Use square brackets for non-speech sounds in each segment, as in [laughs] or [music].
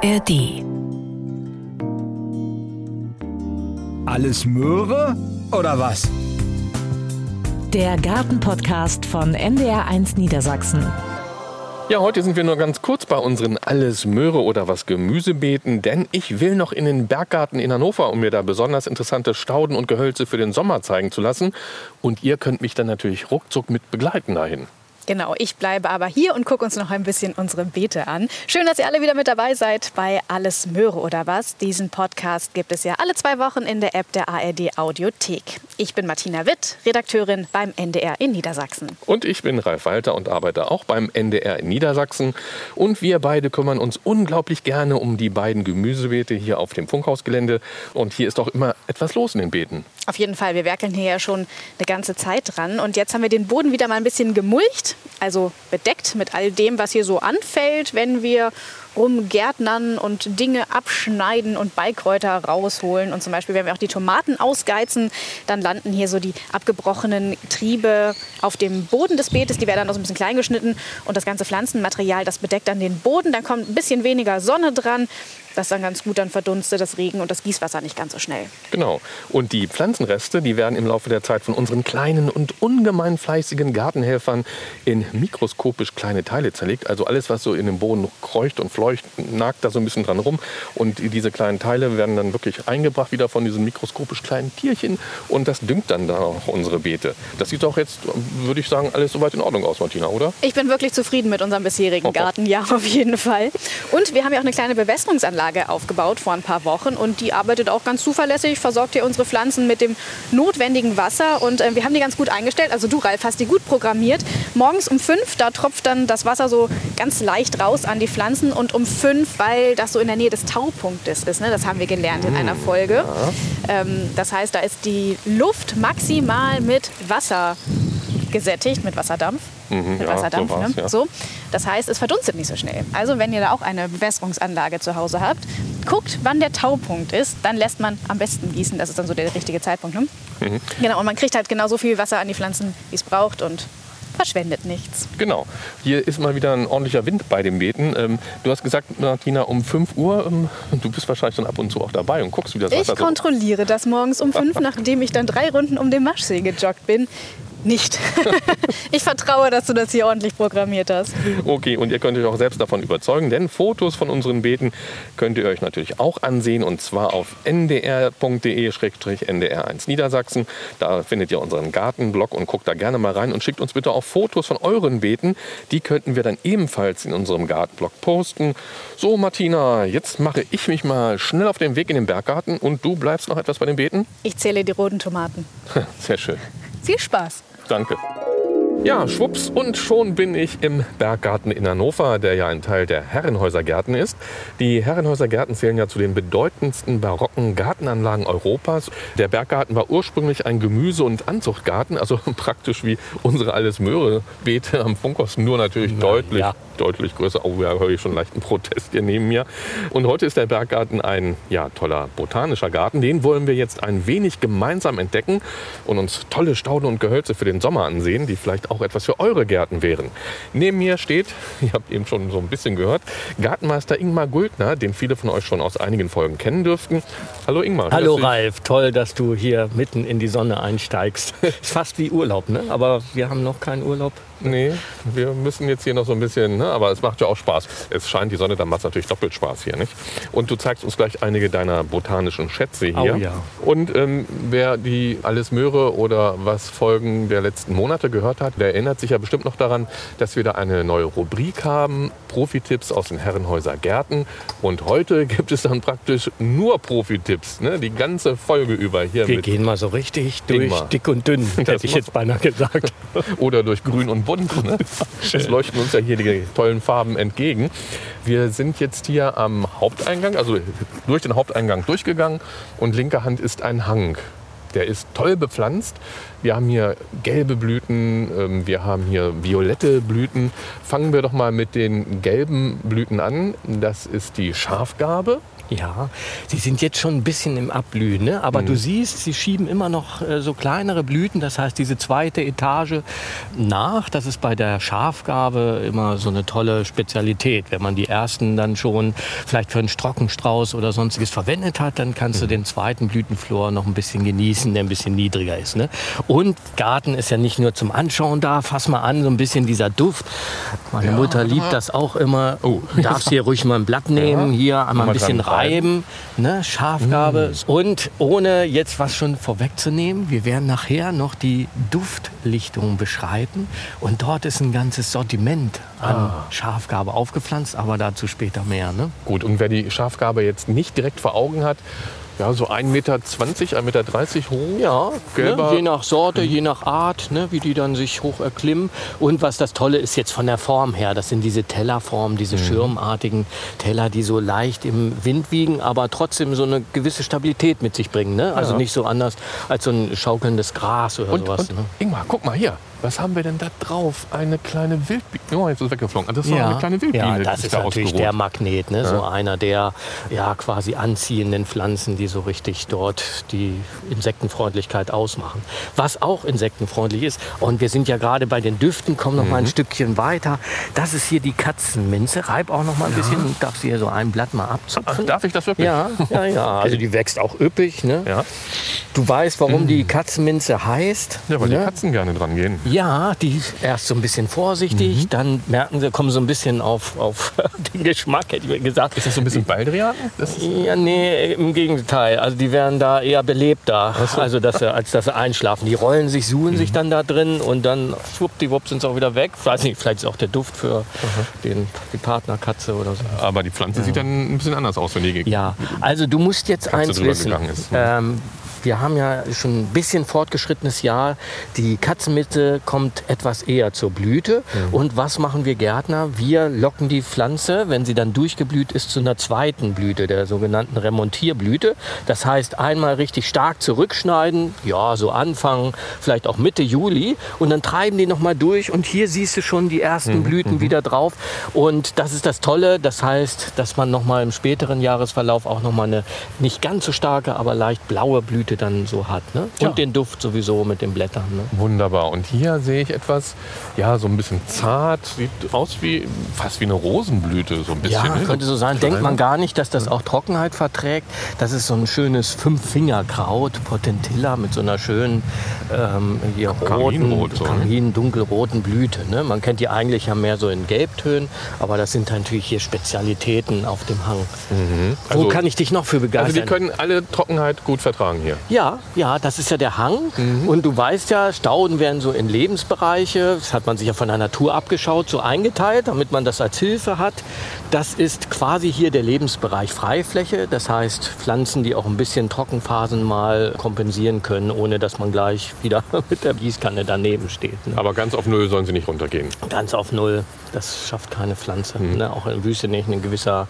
ARD. Alles Möhre oder was? Der Gartenpodcast von NDR1 Niedersachsen. Ja, heute sind wir nur ganz kurz bei unseren Alles Möhre oder was Gemüsebeeten, denn ich will noch in den Berggarten in Hannover, um mir da besonders interessante Stauden und Gehölze für den Sommer zeigen zu lassen. Und ihr könnt mich dann natürlich ruckzuck mit begleiten dahin. Genau, ich bleibe aber hier und gucke uns noch ein bisschen unsere Beete an. Schön, dass ihr alle wieder mit dabei seid bei Alles Möhre oder was. Diesen Podcast gibt es ja alle zwei Wochen in der App der ARD Audiothek. Ich bin Martina Witt, Redakteurin beim NDR in Niedersachsen. Und ich bin Ralf Walter und arbeite auch beim NDR in Niedersachsen. Und wir beide kümmern uns unglaublich gerne um die beiden Gemüsebeete hier auf dem Funkhausgelände. Und hier ist auch immer etwas los in den Beeten. Auf jeden Fall, wir werkeln hier ja schon eine ganze Zeit dran. Und jetzt haben wir den Boden wieder mal ein bisschen gemulcht, also bedeckt mit all dem, was hier so anfällt, wenn wir rumgärtnern und Dinge abschneiden und Beikräuter rausholen. Und zum Beispiel, wenn wir auch die Tomaten ausgeizen, dann landen hier so die abgebrochenen Triebe auf dem Boden des Beetes. Die werden dann auch so ein bisschen klein geschnitten. Und das ganze Pflanzenmaterial, das bedeckt dann den Boden. Dann kommt ein bisschen weniger Sonne dran. Das dann ganz gut, dann verdunstet das Regen und das Gießwasser nicht ganz so schnell. Genau. Und die Pflanzenreste, die werden im Laufe der Zeit von unseren kleinen und ungemein fleißigen Gartenhelfern in mikroskopisch kleine Teile zerlegt. Also alles, was so in dem Boden kreucht und fleucht, nagt da so ein bisschen dran rum. Und diese kleinen Teile werden dann wirklich eingebracht wieder von diesen mikroskopisch kleinen Tierchen. Und das düngt dann da auch unsere Beete. Das sieht doch jetzt, würde ich sagen, alles soweit in Ordnung aus, Martina, oder? Ich bin wirklich zufrieden mit unserem bisherigen Oh, Garten, ja, auf jeden Fall. Und wir haben ja auch eine kleine Bewässerungsanlage aufgebaut vor ein paar Wochen und die arbeitet auch ganz zuverlässig, versorgt hier unsere Pflanzen mit dem notwendigen Wasser und äh, wir haben die ganz gut eingestellt. Also du, Ralf, hast die gut programmiert. Morgens um fünf, da tropft dann das Wasser so ganz leicht raus an die Pflanzen und um fünf, weil das so in der Nähe des Taupunktes ist. Ne? Das haben wir gelernt in einer Folge. Ähm, das heißt, da ist die Luft maximal mit Wasser gesättigt, mit Wasserdampf. mit ja, Wasserdampf, so ne? ja. so. Das heißt, es verdunstet nicht so schnell. Also wenn ihr da auch eine Bewässerungsanlage zu Hause habt, guckt, wann der Taupunkt ist, dann lässt man am besten gießen. Das ist dann so der richtige Zeitpunkt. Ne? Mhm. Genau, und man kriegt halt genauso viel Wasser an die Pflanzen, wie es braucht und verschwendet nichts. Genau. Hier ist mal wieder ein ordentlicher Wind bei dem Beeten. Ähm, du hast gesagt, Martina, um 5 Uhr, ähm, du bist wahrscheinlich dann ab und zu auch dabei und guckst, wie das Ich Wasser so... kontrolliere das morgens um fünf, nachdem ich dann drei Runden um den Maschsee gejoggt bin. Nicht. [laughs] ich vertraue, dass du das hier ordentlich programmiert hast. Okay, und ihr könnt euch auch selbst davon überzeugen, denn Fotos von unseren Beeten könnt ihr euch natürlich auch ansehen und zwar auf ndr.de-ndr1 Niedersachsen. Da findet ihr unseren Gartenblog und guckt da gerne mal rein und schickt uns bitte auch Fotos von euren Beeten. Die könnten wir dann ebenfalls in unserem Gartenblog posten. So, Martina, jetzt mache ich mich mal schnell auf den Weg in den Berggarten und du bleibst noch etwas bei den Beeten? Ich zähle die roten Tomaten. [laughs] Sehr schön. Viel Spaß. Danke. Ja, schwupps, und schon bin ich im Berggarten in Hannover, der ja ein Teil der Herrenhäuser Gärten ist. Die Herrenhäuser Gärten zählen ja zu den bedeutendsten barocken Gartenanlagen Europas. Der Berggarten war ursprünglich ein Gemüse- und Anzuchtgarten, also [laughs] praktisch wie unsere alles Möhre-Beete am Funkhaus, nur natürlich deutlich, ja. deutlich größer. Oh, ja, höre ich schon leichten Protest hier neben mir. Und heute ist der Berggarten ein ja, toller botanischer Garten. Den wollen wir jetzt ein wenig gemeinsam entdecken und uns tolle Stauden und Gehölze für den Sommer ansehen, die vielleicht auch etwas für eure Gärten wären. Neben mir steht, [laughs] ihr habt eben schon so ein bisschen gehört, Gartenmeister Ingmar Guldner, den viele von euch schon aus einigen Folgen kennen dürften. Hallo Ingmar. Hallo Ralf, toll, dass du hier mitten in die Sonne einsteigst. [laughs] Ist fast wie Urlaub, ne? Aber wir haben noch keinen Urlaub. Nee, wir müssen jetzt hier noch so ein bisschen, ne? aber es macht ja auch Spaß. Es scheint die Sonne, dann macht es natürlich doppelt Spaß hier, nicht? Und du zeigst uns gleich einige deiner botanischen Schätze hier. Oh ja. Und ähm, wer die Alles Möhre oder was Folgen der letzten Monate gehört hat, der erinnert sich ja bestimmt noch daran, dass wir da eine neue Rubrik haben, Profitipps aus den Herrenhäuser Gärten. Und heute [laughs] gibt es dann praktisch nur Profitipps, ne? die ganze Folge über hier Wir gehen mal so richtig durch Ingmar. dick und dünn, [laughs] hätte ich jetzt beinahe gesagt. [laughs] oder durch Grün und Bunt. Ne? [laughs] Es leuchten uns ja hier die tollen Farben entgegen. Wir sind jetzt hier am Haupteingang, also durch den Haupteingang durchgegangen und linker Hand ist ein Hang. Der ist toll bepflanzt. Wir haben hier gelbe Blüten, ähm, wir haben hier violette Blüten. Fangen wir doch mal mit den gelben Blüten an. Das ist die Schafgarbe. Ja, sie sind jetzt schon ein bisschen im Abblühen, ne? aber du siehst, sie schieben immer noch äh, so kleinere Blüten, das heißt diese zweite Etage nach. Das ist bei der Schafgarbe immer so eine tolle Spezialität. Wenn man die ersten dann schon vielleicht für einen Strockenstrauß oder sonstiges verwendet hat, dann kannst du den zweiten Blütenflor noch ein bisschen genießen, der ein bisschen niedriger ist. Ne? Und Garten ist ja nicht nur zum Anschauen da, fass mal an, so ein bisschen dieser Duft. Meine Mutter liebt das auch immer. Oh. Du darfst hier ruhig mal ein Blatt nehmen, hier einmal Mal ein bisschen reiben. ne, Schafgabe. Und ohne jetzt was schon vorwegzunehmen, wir werden nachher noch die Duftlichtung beschreiben. Und dort ist ein ganzes Sortiment an Schafgabe aufgepflanzt, aber dazu später mehr. Ne? Gut, und wer die Schafgarbe jetzt nicht direkt vor Augen hat, ja, so 1,20 Meter, 1,30 Meter hoch. Ja, Gelber- ne, je nach Sorte, je nach Art, ne, wie die dann sich hoch erklimmen. Und was das Tolle ist jetzt von der Form her, das sind diese Tellerformen, diese schirmartigen Teller, die so leicht im Wind wiegen, aber trotzdem so eine gewisse Stabilität mit sich bringen. Ne? Also Ja. nicht so anders als so ein schaukelndes Gras oder Und, sowas. und ne? Ingmar, guck mal hier. Was haben wir denn da drauf? Eine kleine Wildbiene. Oh, jetzt ist es weggeflogen. Das ist doch eine kleine Wildbiene. ja, das ist da natürlich ausgeruht. der Magnet, ne? so einer der ja, quasi anziehenden Pflanzen, die so richtig dort die Insektenfreundlichkeit ausmachen. Was auch insektenfreundlich ist, und wir sind ja gerade bei den Düften, kommen noch mal ein Stückchen weiter. Das ist hier die Katzenminze. Reib auch noch mal ein bisschen, darfst hier so ein Blatt mal Ach, abzupfen. darf ich das wirklich? Ja, ja, ja. [laughs] Also die wächst auch üppig. Ne? Ja, Du weißt, warum die Katzenminze heißt? ja weil ne? die Katzen gerne dran gehen. Ja, die erst so ein bisschen vorsichtig, Mhm. dann merken sie, kommen so ein bisschen auf, auf [laughs] den Geschmack, hätte ich mir gesagt. Ist das so ein bisschen Baldrian? Das Ja, nee, im Gegenteil. Also die werden da eher belebter, also dass sie, als dass sie einschlafen. Die rollen sich, suchen Mhm. sich dann da drin und dann schwuppdiwupp sind sie auch wieder weg. Weiß nicht, vielleicht ist auch der Duft für den, die Partnerkatze oder so. aber die Pflanze sieht dann ein bisschen anders aus, wenn die Ja, also du musst jetzt eins drüber wissen. Ähm, wir haben ja schon ein bisschen fortgeschrittenes Jahr. Die Katzenmitte kommt etwas eher zur Blüte. Mhm. Und was machen wir Gärtner? Wir locken die Pflanze, wenn sie dann durchgeblüht ist, zu einer zweiten Blüte, der sogenannten Remontierblüte. Das heißt, einmal richtig stark zurückschneiden, ja, so Anfang, vielleicht auch Mitte Juli. Und dann treiben die nochmal durch. Und hier siehst du schon die ersten Blüten wieder drauf. Und das ist das Tolle. Das heißt, dass man nochmal im späteren Jahresverlauf auch nochmal eine nicht ganz so starke, aber leicht blaue Blüte dann so hat. Ne? Und Ja. den Duft sowieso mit den Blättern. Ne? Wunderbar. Und hier sehe ich etwas, ja, so ein bisschen zart, sieht aus wie fast wie eine Rosenblüte, so ein bisschen. Ja, ne? könnte so sein. Denkt man gar nicht, dass das auch Trockenheit verträgt. Das ist so ein schönes Fünffingerkraut, Potentilla mit so einer schönen ähm, hier roten, Kaminrot, so, ne? Kamin, dunkelroten Blüte. Ne? Man kennt die eigentlich ja mehr so in Gelbtönen, aber das sind natürlich hier Spezialitäten auf dem Hang. Wo Also- kann ich dich noch für Also begeistern? die können alle Trockenheit gut vertragen hier. Ja, ja, das ist ja der Hang. Und du weißt ja, Stauden werden so in Lebensbereiche, das hat man sich ja von der Natur abgeschaut, so eingeteilt, damit man das als Hilfe hat. Das ist quasi hier der Lebensbereich Freifläche. Das heißt, Pflanzen, die auch ein bisschen Trockenphasen mal kompensieren können, ohne dass man gleich wieder [laughs] mit der Gießkanne daneben steht. Ne? Aber ganz auf Null sollen sie nicht runtergehen. Ganz auf Null. Das schafft keine Pflanze. Ne? Auch in Wüste nicht. Ein gewisser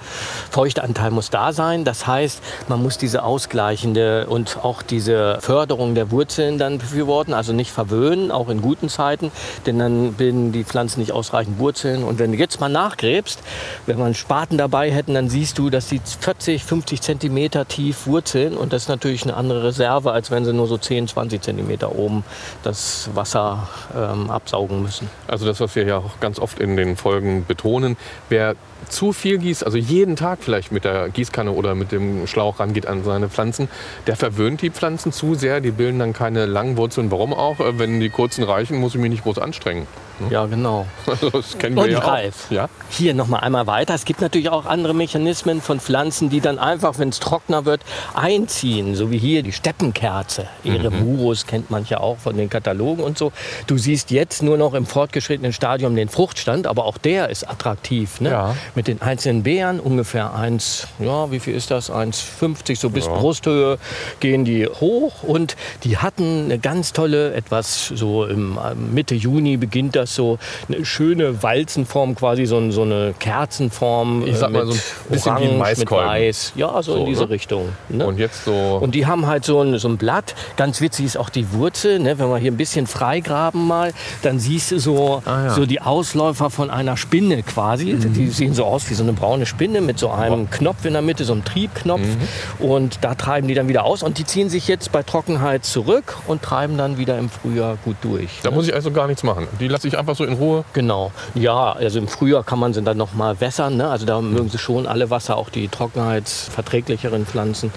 Feuchtanteil muss da sein. Das heißt, man muss diese ausgleichende und auch diese Förderung der Wurzeln dann befürworten. Also nicht verwöhnen, auch in guten Zeiten. Denn dann bilden die Pflanzen nicht ausreichend Wurzeln. Und wenn du jetzt mal nachgräbst, wenn einen Spaten dabei hätten, dann siehst du, dass die 40, 50 Zentimeter tief wurzeln. Und das ist natürlich eine andere Reserve, als wenn sie nur so 10, 20 Zentimeter oben das Wasser ähm, absaugen müssen. Also das, was wir ja auch ganz oft in den Folgen betonen, wer zu viel gießt, also jeden Tag vielleicht mit der Gießkanne oder mit dem Schlauch rangeht an seine Pflanzen, der verwöhnt die Pflanzen zu sehr, die bilden dann keine langen Wurzeln. Warum auch? Äh, Wenn die kurzen reichen, muss ich mich nicht groß anstrengen. Ja, genau. Also [laughs] das kennen wir Und ja reif. auch. Ja? Hier noch mal einmal weiter. Es gibt natürlich auch andere Mechanismen von Pflanzen, die dann einfach, wenn es trockener wird, einziehen. So wie hier die Steppenkerze. Ereburus kennt man ja auch von den Katalogen und so. Du siehst jetzt nur noch im fortgeschrittenen Stadium den Fruchtstand, aber auch der ist attraktiv. Ne? Ja. Mit den einzelnen Beeren ungefähr 1, ja, wie viel ist das? 1,50 so bis Ja. Brusthöhe gehen die hoch und die hatten eine ganz tolle, etwas so im äh, Mitte Juni beginnt das hast so eine schöne Walzenform, quasi so, so eine Kerzenform. Ich sag äh, mal mit so ein bisschen wie ein Orange, mit Maiskolben. Weiß. Ja, so, So, in diese ne? Richtung. Ne? Und jetzt so. Und die haben halt so ein, so ein Blatt. Ganz witzig ist auch die Wurzel. Ne? Wenn wir hier ein bisschen freigraben mal, dann siehst du so, Ah, ja. Mhm. so die Ausläufer von einer Spinne quasi. Die sehen so aus wie so eine braune Spinne mit so einem Knopf in der Mitte, so einem Triebknopf. Mhm. Und da treiben die dann wieder aus. Und die ziehen sich jetzt bei Trockenheit zurück und treiben dann wieder im Frühjahr gut durch. da muss ich also gar nichts machen. Die lasse ich einfach so in Ruhe. Genau. Ja, also im Frühjahr kann man sie dann noch mal wässern. Ne? Also da mögen sie schon alle Wasser, auch die trockenheitsverträglicheren Pflanzen.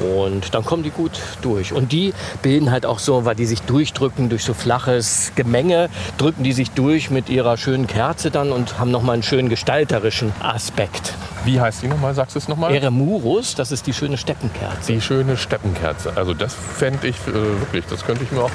Und dann kommen die gut durch. Und die bilden halt auch so, weil die sich durchdrücken durch so flaches Gemenge, drücken die sich durch mit ihrer schönen Kerze dann und haben noch mal einen schönen gestalterischen Aspekt. Wie heißt die nochmal? Sagst du es nochmal? Eremurus, das ist die schöne Steppenkerze. Die schöne Steppenkerze. Also das fände ich äh, wirklich, das könnte ich mir auch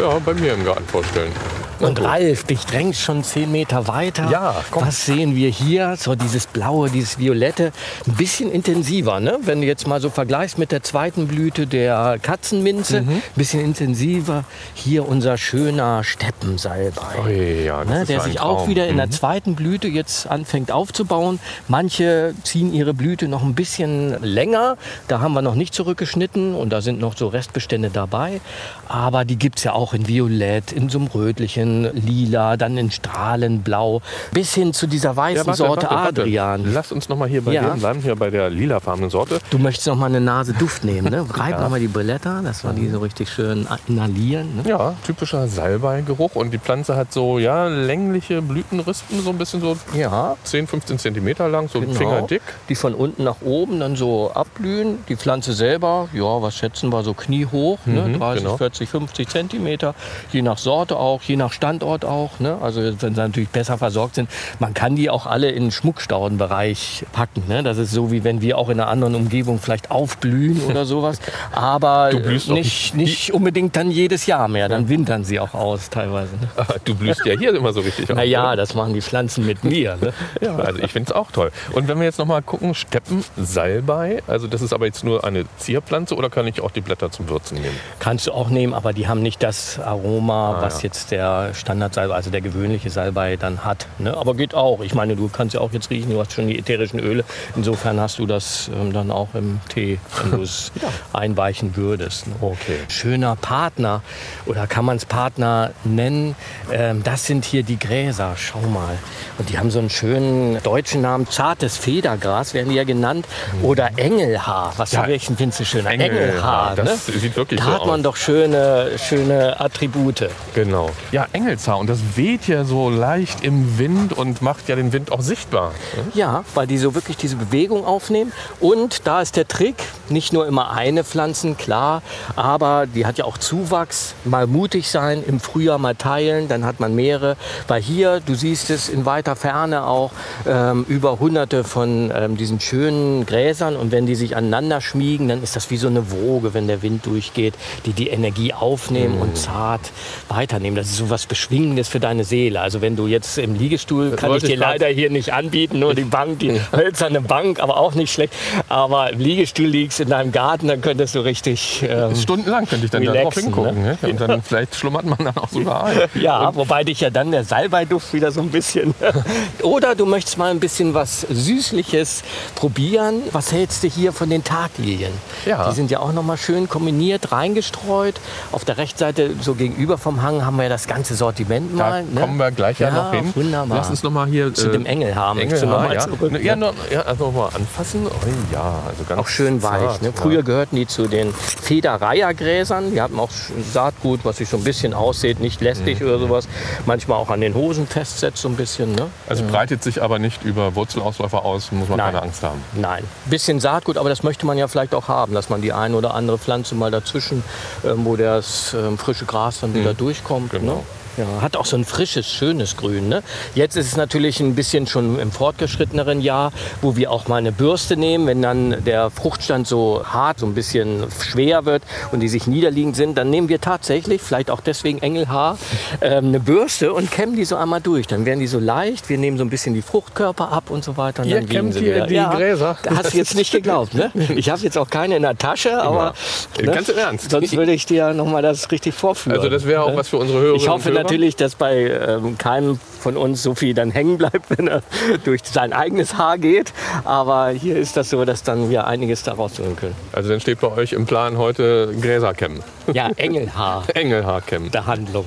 ja, bei mir im Garten vorstellen. Und gut. Ralf, dich drängst schon zehn Meter weiter. Ja, komm. Was sehen wir hier? So dieses Blaue, dieses Violette. Ein bisschen intensiver, ne? Wenn du jetzt mal so vergleichst mit der zweiten Blüte der Katzenminze. Mhm. Ein bisschen intensiver. Hier unser schöner Steppensalbei. Ui, ja, Ne, der sich auch wieder in der Mhm. zweiten Blüte jetzt anfängt aufzubauen. Manche ziehen ihre Blüte noch ein bisschen länger. Da haben wir noch nicht zurückgeschnitten und da sind noch so Restbestände dabei. Aber die gibt es ja auch in Violett, in so einem rötlichen Lila, dann in Strahlenblau, bis hin zu dieser weißen Ja, warte, Sorte warte, warte. Adrian. Lass uns noch mal hier bei Ja. dem bleiben, hier bei der lilafarbenen Sorte. Du möchtest noch mal eine Nase Duft nehmen, ne? [laughs] Reib noch mal die Blätter, dass wir die so richtig schön inhalieren. Ne? Ja, typischer Salbeigeruch. Und die Pflanze hat so ja, längliche Blütenrispen, so ein bisschen so Ja, 10, 15 Zentimeter lang, so Genau. fingerdick. Die von unten nach oben dann so abblühen. Die Pflanze selber, ja, was schätzen wir, so kniehoch, ne? Mhm, 30, genau. 40, 50 Zentimeter. Je nach Sorte auch, je nach Standort auch. Ne? Also wenn sie natürlich besser versorgt sind. Man kann die auch alle in den Schmuckstaudenbereich packen. Ne? Das ist so, wie wenn wir auch in einer anderen Umgebung vielleicht aufblühen [laughs] oder sowas. Aber nicht, nicht unbedingt dann jedes Jahr mehr. Dann wintern sie auch aus teilweise. Ne? Ah, Du blühst ja hier immer so richtig [laughs] auf. Naja, ne? das machen die Pflanzen mit mir. Ne? [laughs] Ja, also ich finde es auch toll. Und wenn wir jetzt noch mal gucken, Steppensalbei, also das ist aber jetzt nur eine Zierpflanze oder kann ich auch die Blätter zum Würzen nehmen? Kannst du auch nehmen, aber die haben nicht das Aroma, Ah, was ja. jetzt der Standardsalbei, also der gewöhnliche Salbei dann hat. Ne? Aber geht auch. Ich meine, du kannst ja auch jetzt riechen, du hast schon die ätherischen Öle. Insofern hast du das ähm, dann auch im Tee, wenn [laughs] du es einweichen würdest. Ne? Okay. Schöner Partner oder kann man es Partner nennen? Ähm, das sind hier die Gräser. Schau mal. Und die haben so einen schönen deutschen Namen. Zartes Federgras werden die ja genannt. Oder Engelhaar. Was Ja. ja. welchen findest du schöner? Engelhaar, das ne? sieht wirklich da so hat man aus. doch schöne, schöne Attribute. Genau. Ja, Engelshaar. Und das weht ja so leicht im Wind und macht ja den Wind auch sichtbar. ne? Ja, weil die so wirklich diese Bewegung aufnehmen. Und da ist der Trick, nicht nur immer eine Pflanzen, klar, aber die hat ja auch Zuwachs. Mal mutig sein, im Frühjahr mal teilen, dann hat man mehrere. Weil hier, du siehst es in weiter Ferne auch, ähm, über hunderte von ähm, diesen schönen Gräsern. Und wenn die sich aneinander schmiegen, dann ist das wie so eine Woge, wenn der Wind durchgeht, die die Energie aufnehmen Mhm. und zart weiternehmen. Das ist so was Beschwingendes für deine Seele. Also wenn du jetzt im Liegestuhl, kann ich dir leider hier nicht anbieten, nur die Bank, die [laughs] hölzerne Bank, aber auch nicht schlecht. Aber im Liegestuhl liegst in deinem Garten, dann könntest du richtig. Ähm, Stundenlang könnte ich dann darauf Relaxen, hingucken. ne? Ne? Und dann vielleicht schlummert man dann auch sogar ein. [laughs] ja, wobei dich ja dann der Salbeiduft wieder so ein bisschen. [laughs] Oder du möchtest mal ein bisschen was Süßliches probieren. Was hältst du hier von den Taglilien? Ja. Die sind ja auch noch mal schön kombiniert, reingestreut. Auf der Rechtsseite, so gegenüber vom Hang, haben wir ja das ganze Sortiment Da mal. ne? kommen wir gleich ja, noch hin. Wunderbar. Lass uns noch mal hier Zu äh, dem Engelhaar möchtest du noch Engelhaar, mal ja. zurück, Ne, ja, ne? noch, ja, also noch mal anfassen. Oh, ja, also ganz Auch schön weich. zart, Ne? ja. Früher gehörten die zu den Federreiergräsern. Die hatten auch Saatgut, was sich so ein bisschen aussieht, nicht lästig Mhm. oder sowas. Manchmal auch an den Hosen festsetzt so ein bisschen. Ne? Also breitet sich aber nicht über Wurzelausläufer aus, muss man Nein. keine Angst haben. Nein, bisschen Saatgut, aber das möchte man ja vielleicht auch haben, dass man die eine oder andere Pflanze mal dazwischen, ähm, wo das ähm, frische Gras dann wieder durchkommt. Genau. Ne? Ja, hat auch so ein frisches, schönes Grün. Ne? Jetzt ist es natürlich ein bisschen schon im fortgeschritteneren Jahr, wo wir auch mal eine Bürste nehmen. Wenn dann der Fruchtstand so hart, so ein bisschen schwer wird und die sich niederliegend sind, dann nehmen wir tatsächlich, vielleicht auch deswegen Engelhaar, ähm, eine Bürste und kämmen die so einmal durch. Dann werden die so leicht. Wir nehmen so ein bisschen die Fruchtkörper ab und so weiter. Und Ihr dann kämmt sie hier wieder. die ja, Gräser? Da hast du jetzt nicht geglaubt, ne? Ich habe jetzt auch keine in der Tasche, aber Ganz im Ernst? sonst würde ich dir noch mal das richtig vorführen. Also das wäre auch was für unsere Hörerinnen Ich hoffe? Natürlich, dass bei ähm, keinem von uns so viel dann hängen bleibt, [laughs] wenn er durch sein eigenes Haar geht. Aber hier ist das so, dass dann wir einiges da rausholen können. Also dann steht bei euch im Plan heute Gräser kämmen. Ja, Engelhaar [laughs] Engelhaar kämmen. der Handlung.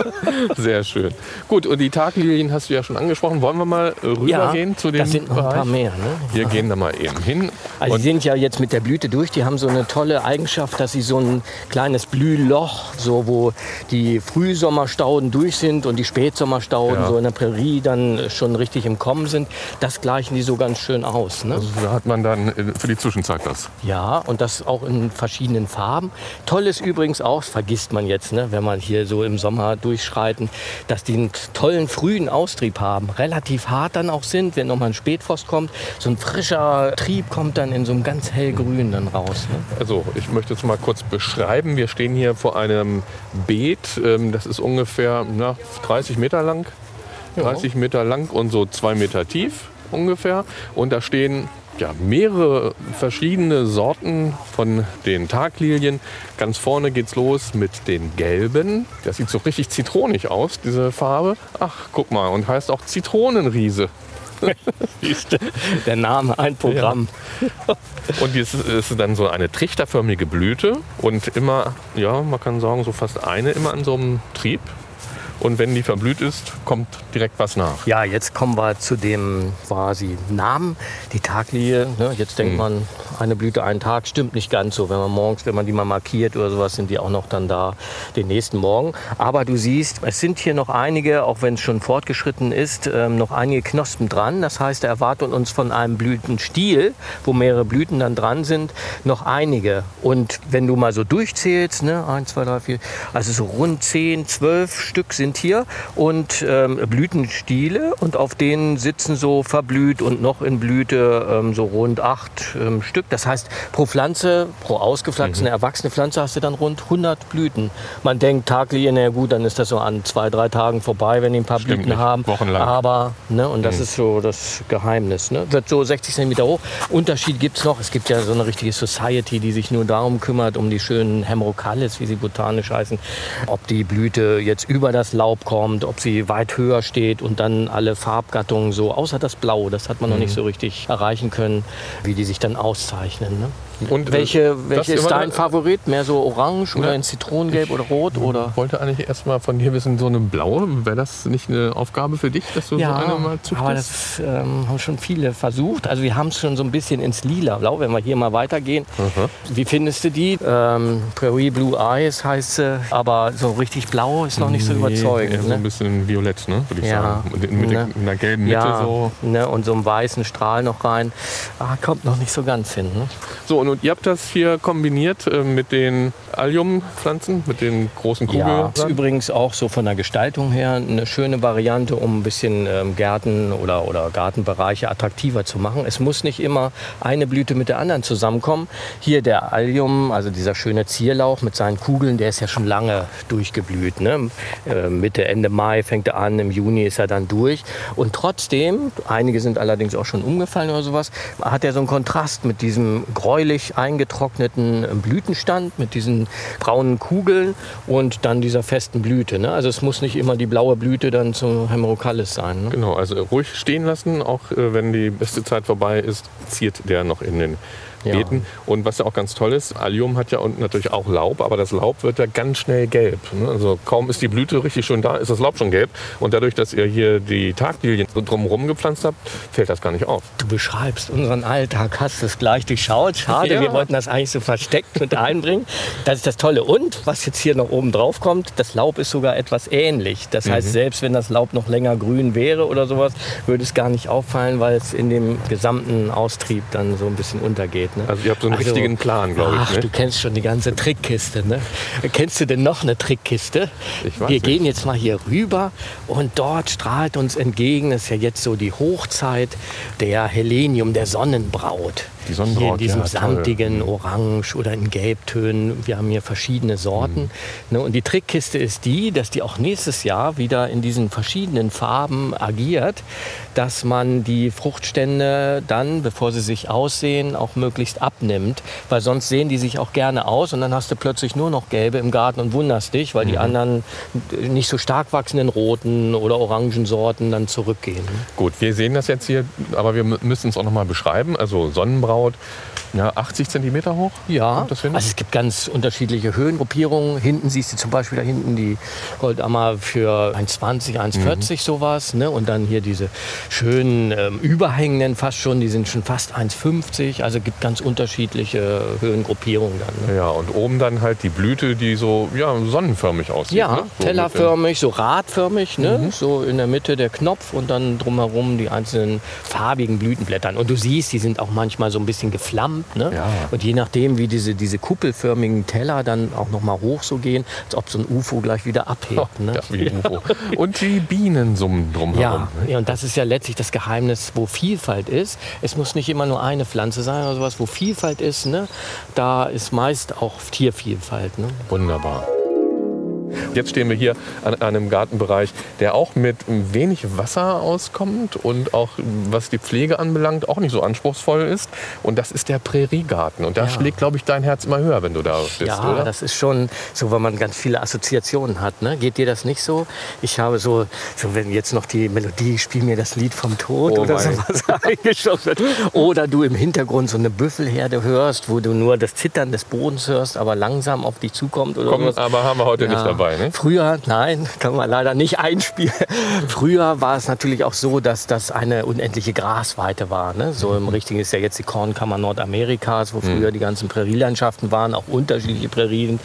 [laughs] Sehr schön. Gut, und die Taglilien hast du ja schon angesprochen. Wollen wir mal rübergehen zu dem da sind noch ein paar mehr. Ne? Wir gehen da mal eben hin. Also die sind ja jetzt mit der Blüte durch. Die haben so eine tolle Eigenschaft, dass sie so ein kleines Blühloch, so wo die Frühsommerstauden durch sind und die Spätsommerstauden Ja. so in der Prärie dann schon richtig im Kommen sind. Das gleichen die so ganz schön aus. Ne? also da hat man dann äh, für die Zwischenzeit das. Ja, und das auch in verschiedenen Farben. Toll ist übrigens auch, das vergisst man jetzt, ne, wenn man hier so im Sommer durchschreiten, dass die einen tollen frühen Austrieb haben. Relativ hart dann auch sind, wenn nochmal ein Spätfrost kommt. So ein frischer Trieb kommt dann in so einem ganz hellgrün dann raus. Ne? Also ich möchte es mal kurz beschreiben. Wir stehen hier vor einem Beet. ähm, Das ist ungefähr na, 30 Meter lang. 30 Meter lang und so zwei Meter tief ungefähr. Und da stehen ja, mehrere verschiedene Sorten von den Taglilien. Ganz vorne geht's los mit den gelben. Das sieht so richtig zitronig aus, diese Farbe. Ach, guck mal, und heißt auch Zitronenriese. [laughs] Der Name, ein Programm. Und es ist dann so eine trichterförmige Blüte und immer, ja, man kann sagen, so fast eine immer an so einem Trieb. Und wenn die verblüht ist, kommt direkt was nach. Ja, jetzt kommen wir zu dem quasi Namen, die Taglilie. Ne? Jetzt denkt man, eine Blüte einen Tag, stimmt nicht ganz so. Wenn man morgens, wenn man die mal markiert oder sowas, sind die auch noch dann da den nächsten Morgen. Aber du siehst, es sind hier noch einige, auch wenn es schon fortgeschritten ist, ähm, noch einige Knospen dran. Das heißt, er erwartet uns von einem Blütenstiel, wo mehrere Blüten dann dran sind, noch einige. Und wenn du mal so durchzählst, ne, eins, zwei, drei, vier, also so rund zehn, zwölf Stück sind hier und ähm, Blütenstiele und auf denen sitzen so verblüht und noch in Blüte ähm, so rund acht ähm, Stück. Das heißt, pro Pflanze, pro ausgewachsene, erwachsene Pflanze hast du dann rund 100 Blüten. Man denkt, Taglie, na gut, dann ist das so an zwei, drei Tagen vorbei, wenn die ein paar Stimmt Blüten nicht. haben. Wochenlang. Aber, ne, und das ist so das Geheimnis. Ne? Wird so 60 cm hoch. Unterschied gibt es noch. Es gibt ja so eine richtige Society, die sich nur darum kümmert, um die schönen Hemerocallis, wie sie botanisch heißen. Ob die Blüte jetzt über das Laub kommt, ob sie weit höher steht und dann alle Farbgattungen so, außer das Blau, das hat man noch nicht so richtig erreichen können, wie die sich dann auszeichnen. Ne? Und, äh, Welche, welche ist dein Favorit? Mehr so orange oder Ja. in Zitronengelb oder rot? Oder? Ich wollte eigentlich erst mal von dir wissen, so eine blaue, wäre das nicht eine Aufgabe für dich, dass du so eine mal züchtest? aber das ähm, haben schon viele versucht. Also wir haben es schon so ein bisschen ins Lila Blau, wenn wir hier mal weitergehen. Wie findest du die? Ähm, Prairie Blue Eyes heißt sie, aber so richtig blau ist noch nicht so Nee, überzeugend. so ein ne? bisschen violett, ne, würde ich Ja, sagen. Mit, mit ne? einer gelben Mitte Ja, so. ne, und so einem weißen Strahl noch rein. Ah, kommt noch nicht so ganz hin. Ne? So, und ihr habt das hier kombiniert äh, mit den Alliumpflanzen, mit den großen Kugeln. Ja, ist übrigens auch so von der Gestaltung her eine schöne Variante, um ein bisschen ähm, Gärten oder, oder Gartenbereiche attraktiver zu machen. Es muss nicht immer eine Blüte mit der anderen zusammenkommen. Hier der Allium, also dieser schöne Zierlauch mit seinen Kugeln, der ist ja schon lange durchgeblüht. Ne? Äh, Mitte, Ende Mai fängt er an, im Juni ist er dann durch. Und trotzdem, einige sind allerdings auch schon umgefallen oder sowas, hat er so einen Kontrast mit diesem gräulich eingetrockneten Blütenstand, mit diesen braunen Kugeln und dann dieser festen Blüte. Ne? Also es muss nicht immer die blaue Blüte dann zum Hemerocallis sein. Ne? Genau, also ruhig stehen lassen, auch äh, wenn die beste Zeit vorbei ist, ziert der noch in den Ja. Beeten. Und was ja auch ganz toll ist, Allium hat ja unten natürlich auch Laub, aber das Laub wird ja ganz schnell gelb. ne? Also kaum ist die Blüte richtig schon da, ist das Laub schon gelb. Und dadurch, dass ihr hier die Taglilien drumherum gepflanzt habt, fällt das gar nicht auf. Du beschreibst unseren Alltag, hast es gleich durchschaut. Schade, Ja. wir wollten das eigentlich so versteckt mit einbringen. Das ist das Tolle. Und was jetzt hier noch oben drauf kommt, das Laub ist sogar etwas ähnlich. Das heißt, selbst wenn das Laub noch länger grün wäre oder sowas, würde es gar nicht auffallen, weil es in dem gesamten Austrieb dann so ein bisschen untergeht. Ne? Also ihr habt so einen richtigen Plan, glaube ich, Ach, ne? du kennst schon die ganze Trickkiste. Ne? Kennst du denn noch eine Trickkiste? Ich weiß Wir nicht. gehen jetzt mal hier rüber und dort strahlt uns entgegen, das ist ja jetzt so die Hochzeit der Helenium, der Sonnenbraut. Die Sonnenbraut, hier in diesem ja, samtigen Orange oder in Gelbtönen. Wir haben hier verschiedene Sorten. Ne, und die Trickkiste ist die, dass die auch nächstes Jahr wieder in diesen verschiedenen Farben agiert, dass man die Fruchtstände dann, bevor sie sich aussehen, auch möglichst abnimmt. Weil sonst sehen die sich auch gerne aus und dann hast du plötzlich nur noch gelbe im Garten und wunderst dich, weil die anderen nicht so stark wachsenden roten oder orangen Sorten dann zurückgehen. Gut, wir sehen das jetzt hier, aber wir mü- müssen es auch noch mal beschreiben. Also Sonnenbraut, getraut ja, 80 Zentimeter hoch. Ja, also es gibt ganz unterschiedliche Höhengruppierungen. Hinten siehst du zum Beispiel da hinten die Goldammer für 1,20, 1,40 sowas. Ne? Und dann hier diese schönen ähm, überhängenden fast schon, die sind schon fast 1,50. Also gibt ganz unterschiedliche Höhengruppierungen dann. Ne? Ja, und oben dann halt die Blüte, die so ja, sonnenförmig aussieht. Ja, ne? so tellerförmig, so radförmig, ne? so in der Mitte der Knopf und dann drumherum die einzelnen farbigen Blütenblättern. Und du siehst, die sind auch manchmal so ein bisschen geflammt. Ne? Ja. Und je nachdem, wie diese, diese kuppelförmigen Teller dann auch noch mal hoch so gehen, als ob so ein UFO gleich wieder abhebt. Ne? Ja, wie ein UFO. Und die Bienen summen drumherum. Ja, ja, und das ist ja letztlich das Geheimnis, wo Vielfalt ist. Es muss nicht immer nur eine Pflanze sein oder sowas, wo Vielfalt ist. Ne? Da ist meist auch Tiervielfalt. Ne? Wunderbar. Jetzt stehen wir hier an einem Gartenbereich, der auch mit wenig Wasser auskommt und auch was die Pflege anbelangt auch nicht so anspruchsvoll ist. Und das ist der Präriegarten. Und da Ja. schlägt, glaube ich, dein Herz immer höher, wenn du da bist, Ja, oder? das ist schon so, weil man ganz viele Assoziationen hat. Ne? Geht dir das nicht so? Ich habe so, so wenn jetzt noch die Melodie, spiel mir das Lied vom Tod Oh oder mein. sowas [laughs] eingeschossen wird. Oder du im Hintergrund so eine Büffelherde hörst, wo du nur das Zittern des Bodens hörst, aber langsam auf dich zukommt oder Komm, sowas. aber haben wir heute Ja. nicht dabei, ne? Früher, nein, [laughs] kann man leider nicht einspielen. Früher war es natürlich auch so, dass das eine unendliche Grasweite war. Ne? So im Richtigen ist ja jetzt die Kornkammer Nordamerikas, wo früher die ganzen Prärielandschaften waren, auch unterschiedliche Prärien.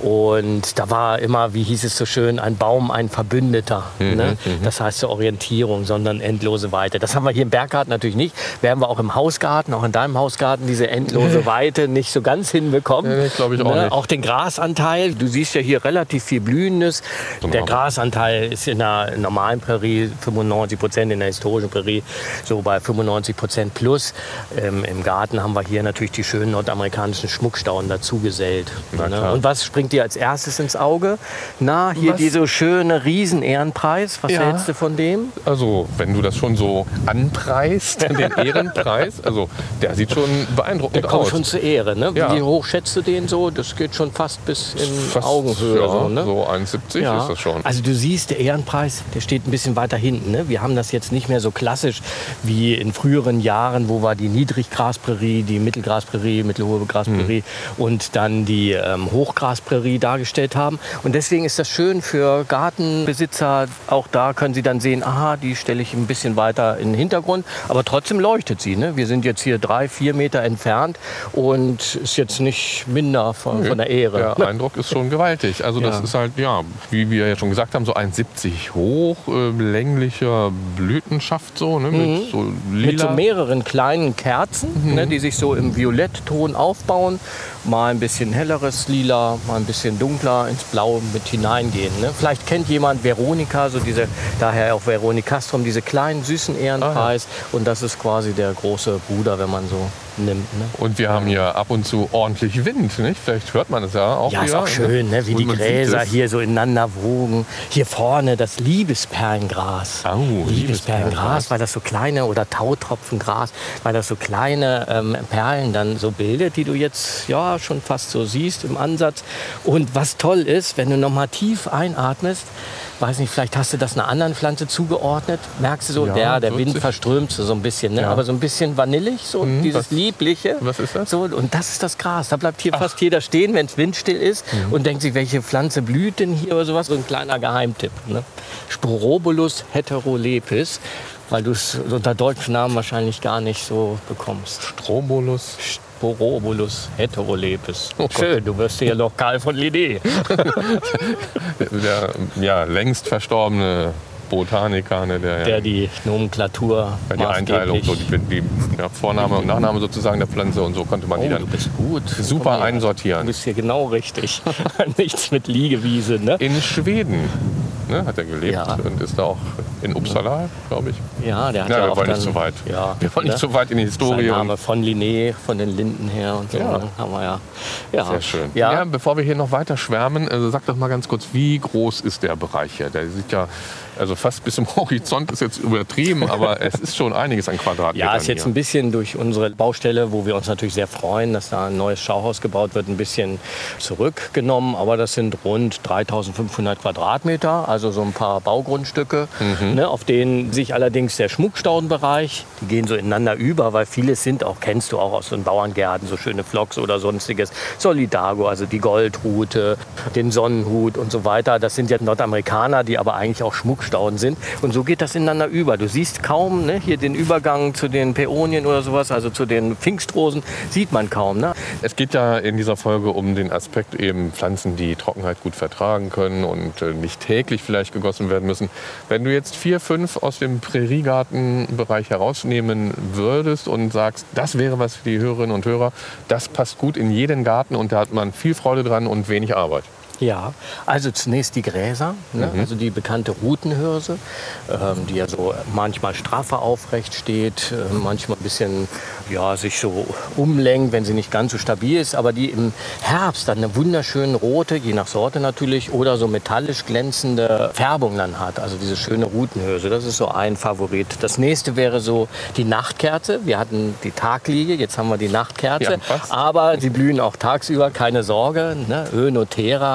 Und da war immer, wie hieß es so schön, ein Baum ein Verbündeter. Ne? Das heißt zur Orientierung, sondern endlose Weite. Das haben wir hier im Berggarten natürlich nicht. Werden wir auch im Hausgarten, auch in deinem Hausgarten, diese endlose [laughs] Weite nicht so ganz hinbekommen. Nee, ich auch nicht. Auch den Grasanteil. Du siehst ja hier relativ viel Blühendes. Der Genau. Grasanteil ist in der normalen Prärie 95 Prozent, in der historischen Prärie so bei 95 Prozent plus. Ähm, Im Garten haben wir hier natürlich die schönen nordamerikanischen Schmuckstauden dazu gesellt. Na Ne? Und was springt dir als erstes ins Auge? Na, hier Was? dieser schöne Riesen-Ehrenpreis. Was Ja. hältst du von dem? Also, wenn du das schon so anpreist, [laughs] den Ehrenpreis, also der sieht schon beeindruckend Der kommt aus. schon zur Ehre. Ne? Ja. Wie hoch schätzt du den so? Das geht schon fast bis in Fast, Augenhöhe. Ja, so, ne? so 1,70 ist das schon. Also du siehst, der Ehrenpreis, der steht ein bisschen weiter hinten. Ne? Wir haben das jetzt nicht mehr so klassisch wie in früheren Jahren, wo wir die Niedriggrasprärie, die Mittelgrasprärie, mittelhohe Grasprärie Hm. und dann die ähm, Hochgrasprärie dargestellt haben. Und deswegen ist das schön für Gartenbesitzer. Auch da können sie dann sehen, aha, die stelle ich ein bisschen weiter in den Hintergrund. Aber trotzdem leuchtet sie. Ne? Wir sind jetzt hier drei, vier Meter entfernt und ist jetzt nicht minder von, von der Ehre. Der Eindruck ist schon gewaltig. Also das Ja. ist halt, ja, wie wir ja schon gesagt haben, so 1,70 hoch, äh, länglicher Blütenschaft so, ne, mit so lila. Mit so mehreren kleinen Kerzen, ne, die sich so im Violettton aufbauen. Mal ein bisschen helleres Lila, mal ein bisschen dunkler ins Blau mit hineingehen. Ne? Vielleicht kennt jemand Veronika, so diese, daher auch Veronikastrum, diese kleinen süßen Ehrenpreis. Und das ist quasi der große Bruder, wenn man so nimmt. Ne? Und wir haben hier ab und zu ordentlich Wind, nicht? Vielleicht hört man es ja auch Ja, hier. ist auch schön, ne? wie die Gräser hier so ineinander wogen. Hier vorne das Liebesperlengras. Au, Liebesperlengras, weil das so kleine, oder Tautropfengras, weil das so kleine ähm, Perlen dann so bildet, die du jetzt ja schon fast so siehst im Ansatz. Und was toll ist, wenn du noch mal tief einatmest, weiß nicht, vielleicht hast du das einer anderen Pflanze zugeordnet, merkst du so, Ja, der, der Wind verströmt so, so ein bisschen, ne? Ja. aber so ein bisschen vanillig, so Mhm, dieses was- Liebliche. was ist das? So, und das ist das Gras. Da bleibt hier fast jeder stehen, wenn es windstill ist Mhm. und denkt sich, welche Pflanze blüht denn hier oder sowas. So ein kleiner Geheimtipp. Ne? Sporobulus heterolepis, weil du es unter deutschen Namen wahrscheinlich gar nicht so bekommst. Strobolus. Sporobulus heterolepis. Oh. Schön, du wirst hier noch Karl von Linné. [laughs] Der ja, längst verstorbene Botaniker, ne, der, der die Nomenklatur ja, die Einteilung, so die, die ja, Vorname und Nachname sozusagen der Pflanze und so konnte man die Oh, dann du bist gut. super Komm einsortieren. Du bist hier genau richtig. [laughs] Nichts mit Liegewiese, ne? In Schweden ne, hat er gelebt Ja. und ist da auch in Uppsala, glaube ich. Ja, der hat Ja, ja, wir auch wollen dann, nicht so weit. Ja, Wir wollen nicht ne? so weit in die Historie. Sein Name von Linné, von den Linden her und so. Ja. ne? Haben wir ja. ja. Sehr schön. Ja, Ja. bevor wir hier noch weiter schwärmen, also sag doch mal ganz kurz, wie groß ist der Bereich hier? Der sieht ja, also fast bis zum [laughs] Horizont ist jetzt übertrieben, aber es ist schon einiges an Quadratmetern. Ja, ist jetzt hier. ein bisschen durch unsere Baustelle, wo wir uns natürlich sehr freuen, dass da ein neues Schauhaus gebaut wird, ein bisschen zurückgenommen. Aber das sind rund 3500 Quadratmeter, also so ein paar Baugrundstücke, Mhm. ne, auf denen sich allerdings der Schmuckstaudenbereich, die gehen so ineinander über, weil vieles sind auch, kennst du auch aus den Bauerngärten, so schöne Flocks oder sonstiges. Solidago, also die Goldrute, den Sonnenhut und so weiter. Das sind ja Nordamerikaner, die aber eigentlich auch Schmuckstauden sind. Und so geht das ineinander über. Du siehst kaum ne, hier den Übergang zu den Päonien oder sowas, also zu den Pfingstrosen, sieht man kaum. Ne? Es geht ja in dieser Folge um den Aspekt eben Pflanzen, die Trockenheit gut vertragen können und äh, nicht täglich vielleicht gegossen werden müssen. Wenn du jetzt vier, fünf aus dem Präriegartenbereich herausnehmen würdest und sagst, das wäre was für die Hörerinnen und Hörer, das passt gut in jeden Garten und da hat man viel Freude dran und wenig Arbeit. Ja, also zunächst die Gräser, ne? also die bekannte Rutenhirse, ähm, die ja so manchmal straffer aufrecht steht, äh, manchmal ein bisschen ja, sich so umlenkt, wenn sie nicht ganz so stabil ist, aber die im Herbst dann eine wunderschöne rote, je nach Sorte natürlich, oder so metallisch glänzende Färbung dann hat. Also diese schöne Rutenhirse, das ist so ein Favorit. Das nächste wäre so die Nachtkerze. Wir hatten die Tagliege, jetzt haben wir die Nachtkerze. Ja. Aber sie blühen auch tagsüber, keine Sorge. Ne?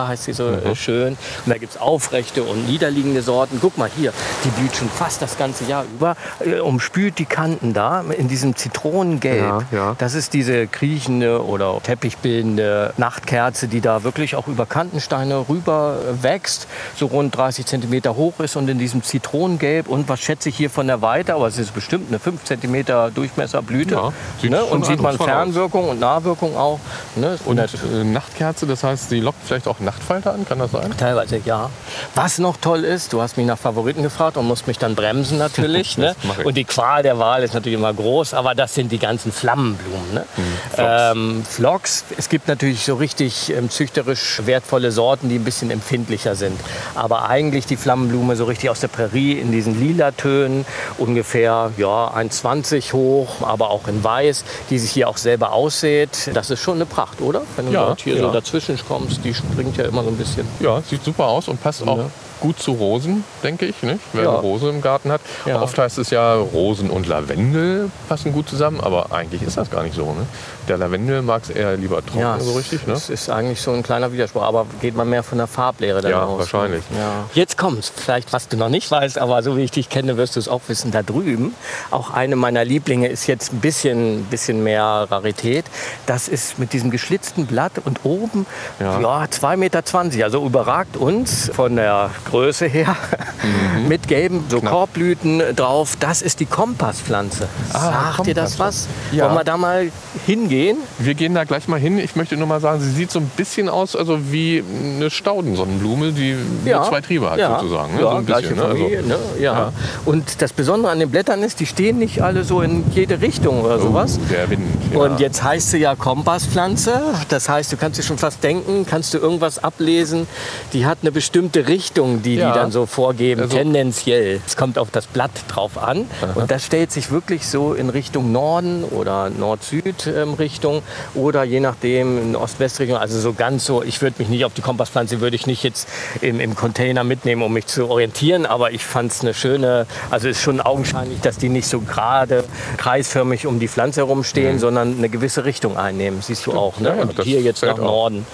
Heißt sie so Mhm. äh, schön. Und da gibt es aufrechte und niederliegende Sorten. Guck mal hier, die blüht schon fast das ganze Jahr über. Äh, umspült die Kanten da in diesem Zitronengelb. Ja, ja. Das ist diese kriechende oder teppichbildende Nachtkerze, die da wirklich auch über Kantensteine rüber äh, wächst, so rund 30 Zentimeter hoch ist und in diesem Zitronengelb. Und was schätze ich hier von der Weite? Aber es ist bestimmt eine 5 Zentimeter Durchmesserblüte. Ja, sieht ne? Und sieht man eindrucksvoll aus. Fernwirkung und Nahwirkung auch. Ne? Und Das- äh, Nachtkerze, das heißt, sie lockt vielleicht auch Nachtfalter an, kann das sein? Teilweise ja. Was noch toll ist, du hast mich nach Favoriten gefragt und musst mich dann bremsen natürlich. [laughs] ne? Und die Qual der Wahl ist natürlich immer groß, aber das sind die ganzen Flammenblumen. Ne? Phlox. Ähm, Phlox. Es gibt natürlich so richtig ähm, züchterisch wertvolle Sorten, die ein bisschen empfindlicher sind. Aber eigentlich die Flammenblume so richtig aus der Prärie in diesen lila Tönen, ungefähr ja, 1,20 hoch, aber auch in weiß, die sich hier auch selber aussät. Das ist schon eine Pracht, oder? Wenn du Ja, hier ja. so dazwischen kommst, die springt ja immer so ein bisschen. Ja, sieht super aus und passt auch Ja. Gut zu Rosen, denke ich. Nicht? Wer Ja. eine Rose im Garten hat. Ja. Oft heißt es ja, Rosen und Lavendel passen gut zusammen, aber eigentlich ist das gar nicht so. Ne? Der Lavendel mag es eher lieber trocken, so richtig. Ne? Das ist eigentlich so ein kleiner Widerspruch, aber geht man mehr von der Farblehre dann Ja, aus. wahrscheinlich. Ja. Jetzt kommt's, vielleicht was du noch nicht weißt, aber so wie ich dich kenne, wirst du es auch wissen. Da drüben, auch eine meiner Lieblinge ist jetzt ein bisschen, bisschen mehr Rarität. Das ist mit diesem geschlitzten Blatt und oben Ja. ja. 2,20 Meter, also überragt uns von der Größe her mit gelben so Mhm. Knapp. Korbblüten drauf. Das ist die Kompasspflanze. Ah, Sagt dir das was? Ja. Wollen wir da mal hingehen? Wir gehen da gleich mal hin. Ich möchte nur mal sagen, sie sieht so ein bisschen aus also wie eine Staudensonnenblume, die nur zwei Triebe hat sozusagen. Ne? Ja, so gleiche bisschen, ne? Also, Familie, ne? ja. ja. Und das Besondere an den Blättern ist, die stehen nicht alle so in jede Richtung oder sowas. oh, der Wind. Ja. Und jetzt heißt sie ja Kompasspflanze. Das heißt, du kannst dir schon fast denken, kannst du irgendwas ablesen. Die hat eine bestimmte Richtung, die Ja. die dann so vorgeben, Also- tendenziell. Es kommt auf das Blatt drauf an. Und das stellt sich wirklich so in Richtung Norden oder Nord-Süd-Richtung oder je nachdem in Ost-West-Richtung. Also so ganz so, ich würde mich nicht auf die Kompasspflanze, würde ich nicht jetzt im, im Container mitnehmen, um mich zu orientieren. Aber ich fand es eine schöne, also ist schon augenscheinlich, dass die nicht so gerade kreisförmig um die Pflanze herumstehen, sondern eine gewisse Richtung einnehmen. Siehst du auch, ne? Ja, Und hier jetzt nach. Norden.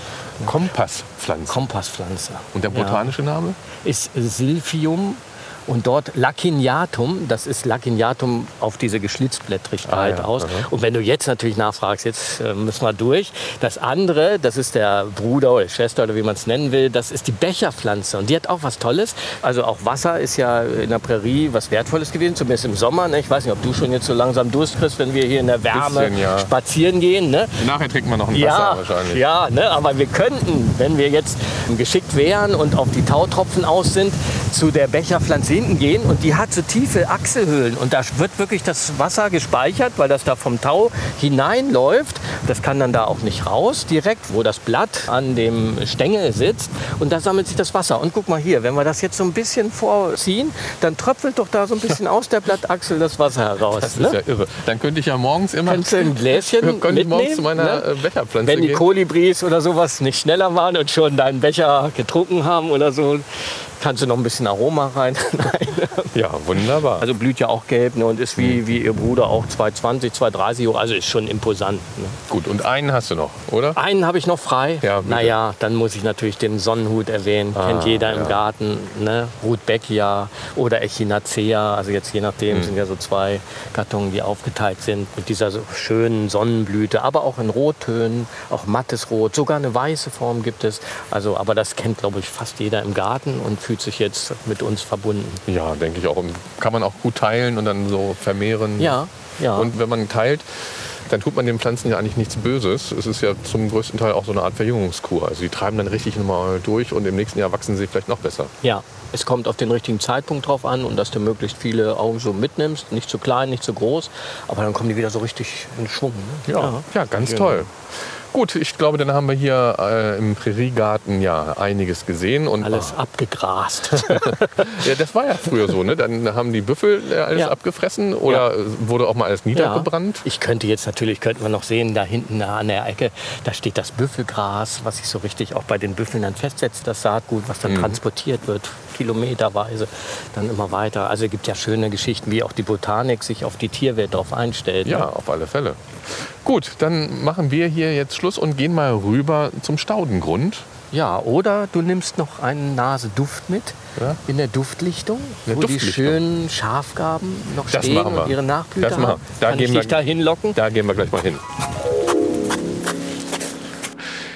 Kompasspflanze. Kompasspflanze. Und der botanische Name? Ist Silphium und dort Laciniatum, das ist Laciniatum auf diese Geschlitzblättrigkeit Ah, ja. aus. Aha. Und wenn du jetzt natürlich nachfragst, jetzt äh, müssen wir durch. Das andere, das ist der Bruder oder Schwester oder wie man es nennen will, das ist die Becherpflanze. Und die hat auch was Tolles. Also auch Wasser ist ja in der Prärie was Wertvolles gewesen, zumindest im Sommer. Ne? Ich weiß nicht, ob du schon jetzt so langsam Durst kriegst, wenn wir hier in der Wärme Bisschen, ja. spazieren gehen. Ne? Nachher trinkt man noch ein Ja, Wasser wahrscheinlich. ja ne, aber wir könnten, wenn wir jetzt geschickt wären und auf die Tautropfen aus sind, zu der Becherpflanze hinten gehen und die hat so tiefe Achselhöhlen und da wird wirklich das Wasser gespeichert, weil das da vom Tau hineinläuft. Das kann dann da auch nicht raus, direkt, wo das Blatt an dem Stängel sitzt und da sammelt sich das Wasser. Und guck mal hier, wenn wir das jetzt so ein bisschen vorziehen, dann tröpfelt doch da so ein bisschen aus der Blattachsel das Wasser heraus. Das ne? ist ja irre. Dann könnte ich ja morgens immer Kannst du ein Gläschen [laughs] könnte ich morgens mitnehmen, zu meiner ne? äh, Becherpflanze Wenn die gehen. Kolibris oder sowas nicht schneller waren und schon deinen Becher getrunken haben oder so, kannst du noch ein bisschen Aroma rein. [laughs] Ja, wunderbar. Also blüht ja auch gelb ne, und ist wie, wie ihr Bruder auch 220, 230 hoch. Also ist schon imposant. Ne. Gut, und einen hast du noch, oder? Einen habe ich noch frei. Ja, bitte. naja, dann muss ich natürlich den Sonnenhut erwähnen. Ah, Kennt jeder ja. im Garten. Ne? Rudbeckia oder Echinacea. Also jetzt je nachdem Hm. sind ja so zwei Gattungen, die aufgeteilt sind. Mit dieser so schönen Sonnenblüte. Aber auch in Rottönen. Auch mattes Rot. Sogar eine weiße Form gibt es. Also, aber das kennt, glaube ich, fast jeder im Garten und fühlt sich jetzt mit uns verbunden. Ja, denke ich auch. Und Kann man auch gut teilen und dann so vermehren. Ja, ja. Und wenn man teilt, dann tut man den Pflanzen ja eigentlich nichts Böses. Es ist ja zum größten Teil auch so eine Art Verjüngungskur. Also die treiben dann richtig nochmal durch und im nächsten Jahr wachsen sie vielleicht noch besser. Ja, es kommt auf den richtigen Zeitpunkt drauf an und dass du möglichst viele Augen so mitnimmst. Nicht zu klein, nicht zu groß. Aber dann kommen die wieder so richtig in Schwung. Ne? Ja, ja, ganz Genau. toll. Gut, ich glaube, dann haben wir hier äh, im Präriegarten ja einiges gesehen. Und Alles abgegrast. [laughs] Ja, das war ja früher so, ne? Dann haben die Büffel äh, alles Ja. abgefressen oder äh, wurde auch mal alles niedergebrannt. Ich könnte jetzt natürlich, könnten wir noch sehen, da hinten da an der Ecke, da steht das Büffelgras, was sich so richtig auch bei den Büffeln dann festsetzt, das Saatgut, was dann transportiert wird, kilometerweise, dann immer weiter. Also es gibt ja schöne Geschichten, wie auch die Botanik sich auf die Tierwelt darauf einstellt. Ja, ne? auf alle Fälle. Gut, dann machen wir hier jetzt Schluss und gehen mal rüber zum Staudengrund. Ja, oder du nimmst noch eine Nase Duft mit Ja. in der Duftlichtung, der wo die Duftlichtung. schönen Schafgarben noch Das stehen und ihre Nachblüte Das haben. Da Kann gehen ich wir- dich da hinlocken? Da gehen wir gleich mal hin.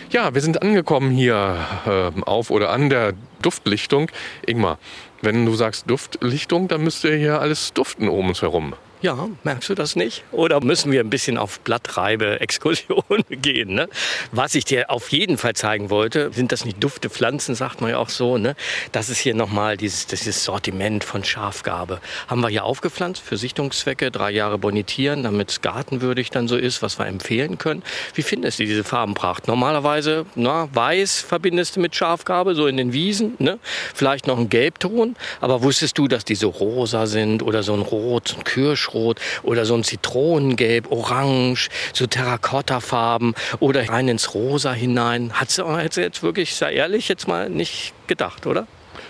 Ja, wir sind angekommen hier ähm, auf oder an der Duftlichtung. Ingmar, wenn du sagst Duftlichtung, dann müsste hier alles duften um uns herum. Ja, merkst du das nicht? Oder müssen wir ein bisschen auf Blattreibe-Exkursion [laughs] gehen? Ne? Was ich dir auf jeden Fall zeigen wollte, sind das nicht dufte Pflanzen, sagt man ja auch so. Ne? Das ist hier nochmal dieses, dieses Sortiment von Schafgabe. Haben wir hier aufgepflanzt für Sichtungszwecke, drei Jahre bonitieren, damit es gartenwürdig dann so ist, was wir empfehlen können. Wie findest du diese Farbenpracht? Normalerweise, na, weiß verbindest du mit Schafgabe, so in den Wiesen, ne? vielleicht noch ein Gelbton. Aber wusstest du, dass die so rosa sind oder so ein Rot, ein Kirschrot oder so ein Zitronengelb, Orange, so Terrakottafarben oder rein ins Rosa hinein? Hättest du jetzt wirklich, sei ehrlich, jetzt mal nicht gedacht, oder?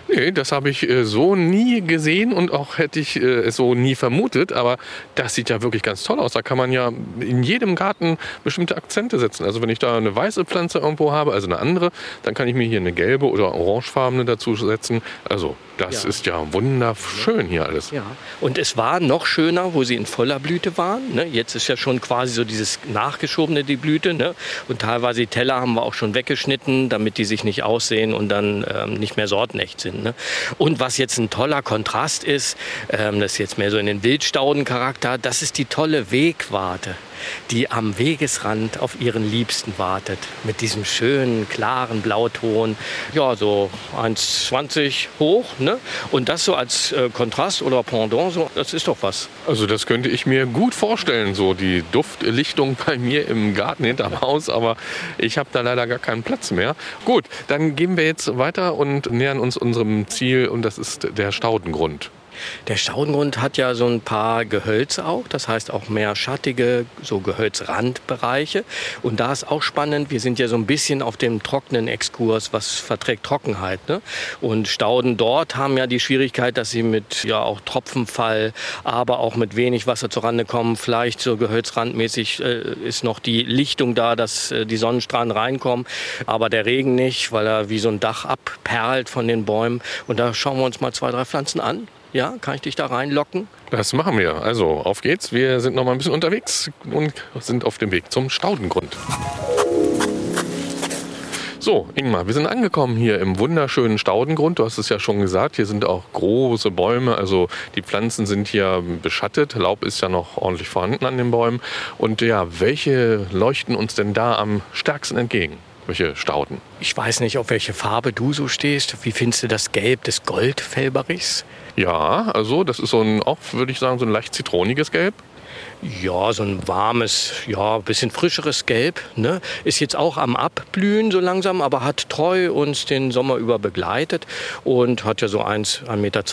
Nee, das habe ich äh, so nie gesehen und auch hätte ich äh, es so nie vermutet. Aber das sieht ja wirklich ganz toll aus. Da kann man ja in jedem Garten bestimmte Akzente setzen. Also wenn ich da eine weiße Pflanze irgendwo habe, also eine andere, dann kann ich mir hier eine gelbe oder orangefarbene dazu setzen. Also das Ja. ist ja wunderschön hier alles. Ja. Und es war noch schöner, wo sie in voller Blüte waren. Ne? Jetzt ist ja schon quasi so dieses nachgeschobene die Blüte. Ne? Und teilweise die Teller haben wir auch schon weggeschnitten, damit die sich nicht aussehen und dann ähm, nicht mehr sortenecht sind. Ne? Und was jetzt ein toller Kontrast ist, ähm, das ist jetzt mehr so in den Wildstaudencharakter, das ist die tolle Wegwarte die am Wegesrand auf ihren Liebsten wartet. Mit diesem schönen, klaren Blauton. Ja, so 1,20 hoch. Ne? Und das so als äh, Kontrast oder Pendant, so, das ist doch was. Also das könnte ich mir gut vorstellen, so die Duftlichtung bei mir im Garten hinterm Haus, aber ich habe da leider gar keinen Platz mehr. Gut, dann gehen wir jetzt weiter und nähern uns unserem Ziel und das ist der Staudengrund. Der Staudengrund hat ja so ein paar Gehölze auch, das heißt auch mehr schattige, so Gehölzrandbereiche. Und da ist auch spannend, wir sind ja so ein bisschen auf dem trockenen Exkurs, was verträgt Trockenheit. Ne? Und Stauden dort haben ja die Schwierigkeit, dass sie mit ja auch Tropfenfall, aber auch mit wenig Wasser zurande kommen. Vielleicht so gehölzrandmäßig äh, ist noch die Lichtung da, dass äh, die Sonnenstrahlen reinkommen, aber der Regen nicht, weil er wie so ein Dach abperlt von den Bäumen. Und da schauen wir uns mal zwei, drei Pflanzen an. Ja, kann ich dich da reinlocken? Das machen wir. Also auf geht's. Wir sind noch mal ein bisschen unterwegs und sind auf dem Weg zum Staudengrund. So, Ingmar, wir sind angekommen hier im wunderschönen Staudengrund. Du hast es ja schon gesagt, hier sind auch große Bäume. Also die Pflanzen sind hier beschattet. Laub ist ja noch ordentlich vorhanden an den Bäumen. Und ja, welche leuchten uns denn da am stärksten entgegen? Welche Stauden? Ich weiß nicht, auf welche Farbe du so stehst. Wie findest du das Gelb des Goldfelberichs? Ja, also das ist so ein, auch würde ich sagen, so ein leicht zitroniges Gelb. Ja, so ein warmes, ja, bisschen frischeres Gelb. Ne? Ist jetzt auch am Abblühen so langsam, aber hat treu uns den Sommer über begleitet und hat ja so 1,20 Meter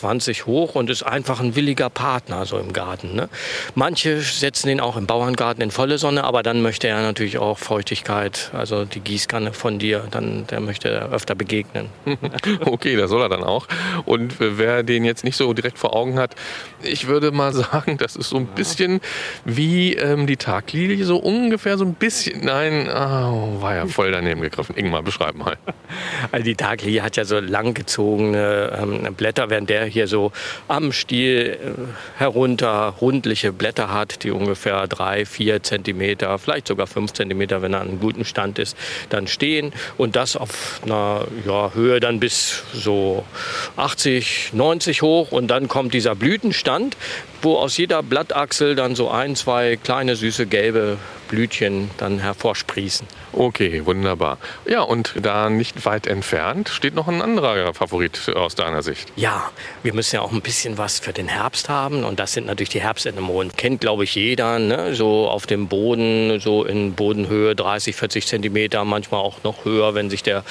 hoch und ist einfach ein williger Partner so im Garten. Ne? Manche setzen den auch im Bauerngarten in volle Sonne, aber dann möchte er natürlich auch Feuchtigkeit, also die Gießkanne von dir, dann der möchte er öfter begegnen. [laughs] okay, das soll er dann auch. Und wer den jetzt nicht so direkt vor Augen hat, ich würde mal [laughs] sagen, das ist so ein bisschen wie ähm, die Taglilie, so ungefähr so ein bisschen. Nein, oh, war ja voll daneben gegriffen. Ingmar, beschreib mal. [laughs] Also die Taglilie hat ja so langgezogene ähm, Blätter, während der hier so am Stiel äh, herunter rundliche Blätter hat, die ungefähr drei, vier Zentimeter, vielleicht sogar fünf Zentimeter, wenn er an einem guten Stand ist, dann stehen. Und das auf einer ja, Höhe dann bis so 80, 90 hoch. Und dann kommt dieser Blütenstand, wo aus jeder Blattachsel dann so ein, zwei kleine süße gelbe Blütchen dann hervorsprießen. Okay, wunderbar. Ja, und da nicht weit entfernt steht noch ein anderer Favorit aus deiner Sicht. Ja, wir müssen ja auch ein bisschen was für den Herbst haben und das sind natürlich die Herbstanemonen. Kennt, glaube ich, jeder, ne? so auf dem Boden, so in Bodenhöhe 30, 40 Zentimeter, manchmal auch noch höher, wenn sich der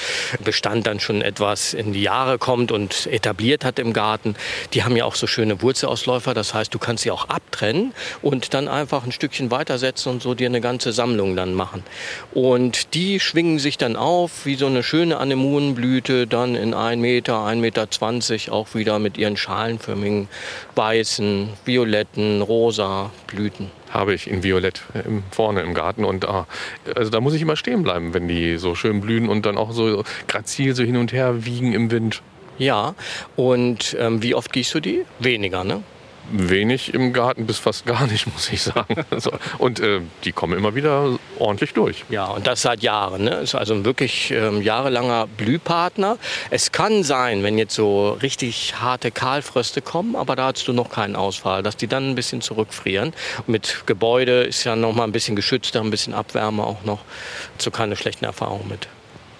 Bestand dann schon etwas in die Jahre kommt und etabliert hat im Garten. Die haben ja auch so schöne Wurzelausläufer, das heißt, du kannst sie auch abtrennen und dann einfach ein Stückchen weitersetzen und so dir eine ganze Sammlung dann machen. Und die schwingen sich dann auf wie so eine schöne Anemonenblüte, dann in 1 Meter, 1,20 Meter auch wieder mit ihren schalenförmigen weißen, violetten, rosa Blüten habe ich in Violett im, vorne im Garten. Und ah, also da muss ich immer stehen bleiben, wenn die so schön blühen und dann auch so grazil so hin und her wiegen im Wind. Ja, und ähm, wie oft gießt du die? Weniger, ne? Wenig im Garten bis fast gar nicht, [laughs] muss ich sagen. so. Und äh, die kommen immer wieder ordentlich durch. Ja, und das seit Jahren. Ne? Ist also ein wirklich ähm, jahrelanger Blühpartner. Es kann sein, wenn jetzt so richtig harte Kahlfröste kommen, aber da hast du noch keinen Ausfall, dass die dann ein bisschen zurückfrieren. Mit Gebäude ist ja noch mal ein bisschen geschützter, ein bisschen Abwärme auch noch. So keine schlechten Erfahrungen mit.